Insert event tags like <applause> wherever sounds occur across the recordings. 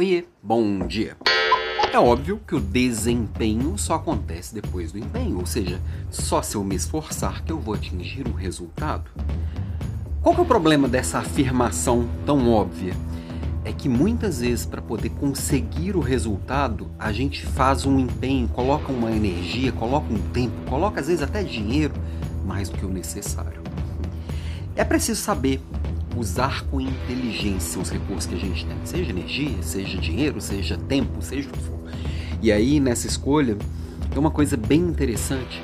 Oiê, bom dia. É óbvio que o desempenho só acontece depois do empenho, ou seja, só se eu me esforçar que eu vou atingir um resultado. Qual é o problema dessa afirmação tão óbvia? É que muitas vezes para poder conseguir o resultado, a gente faz um empenho, coloca uma energia, coloca um tempo, coloca às vezes até dinheiro mais do que o necessário. É preciso saber usar com inteligência os recursos que a gente tem, seja energia, seja dinheiro, seja tempo, seja o que for. E aí nessa escolha tem uma coisa bem interessante,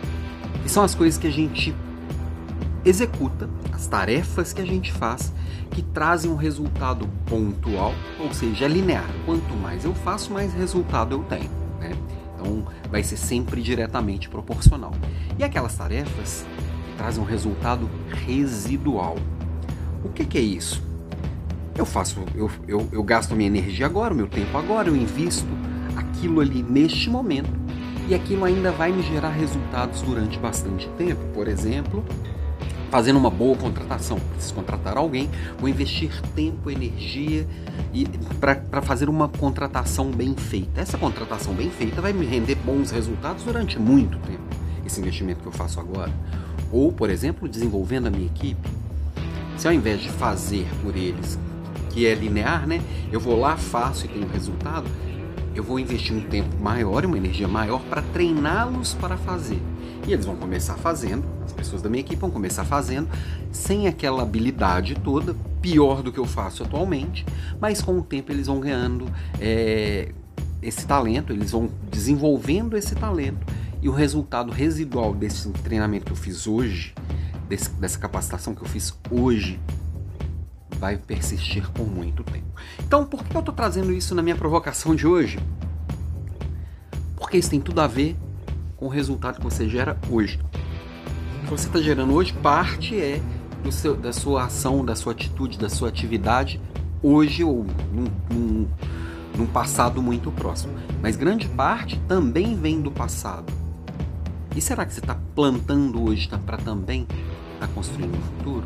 são as coisas que a gente executa, as tarefas que a gente faz que trazem um resultado pontual, ou seja, é linear. Quanto mais eu faço, mais resultado eu tenho. Né? Então vai ser sempre diretamente proporcional. E aquelas tarefas que trazem um resultado residual, o que, que é isso? Eu faço, eu, eu, eu gasto minha energia agora, o meu tempo agora, eu invisto aquilo ali neste momento e aquilo ainda vai me gerar resultados durante bastante tempo. Por exemplo, fazendo uma boa contratação. Preciso contratar alguém, vou investir tempo, energia e para fazer uma contratação bem feita. Essa contratação bem feita vai me render bons resultados durante muito tempo. Esse investimento que eu faço agora. Ou, por exemplo, desenvolvendo a minha equipe. Se ao invés de fazer por eles, que é linear, né? Eu vou lá, faço e tenho resultado, eu vou investir um tempo maior uma energia maior para treiná-los para fazer. E eles vão começar fazendo, as pessoas da minha equipe vão começar fazendo, sem aquela habilidade toda, pior do que eu faço atualmente, mas com o tempo eles vão ganhando é, esse talento, eles vão desenvolvendo esse talento e o resultado residual desse treinamento que eu fiz hoje desse, dessa capacitação que eu fiz hoje vai persistir por muito tempo. Então, por que eu estou trazendo isso na minha provocação de hoje? Porque isso tem tudo a ver com o resultado que você gera hoje. O que você está gerando hoje, parte é seu, da sua ação, da sua atitude, da sua atividade hoje ou num, num, num passado muito próximo. Mas grande parte também vem do passado. E será que você está plantando hoje para também está construindo um futuro?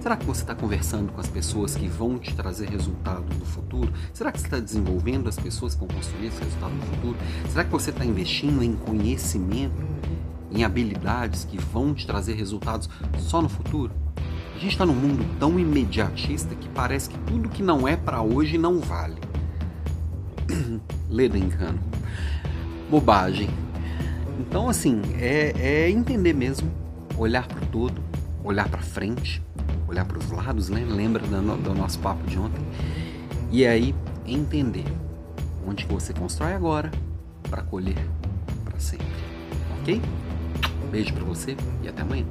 Será que você está conversando com as pessoas que vão te trazer resultado no futuro? Será que você está desenvolvendo as pessoas que vão construir esse resultado no futuro? Será que você está investindo em conhecimento, em habilidades que vão te trazer resultados só no futuro? A gente está num mundo tão imediatista que parece que tudo que não é para hoje não vale. <clears throat> Lê do engano. Bobagem. Então, assim, é, é entender mesmo olhar para o todo, olhar para frente, olhar para os lados, né? Lembra do, do nosso papo de ontem? E aí entender onde você constrói agora para colher para sempre. Ok? beijo para você e até amanhã.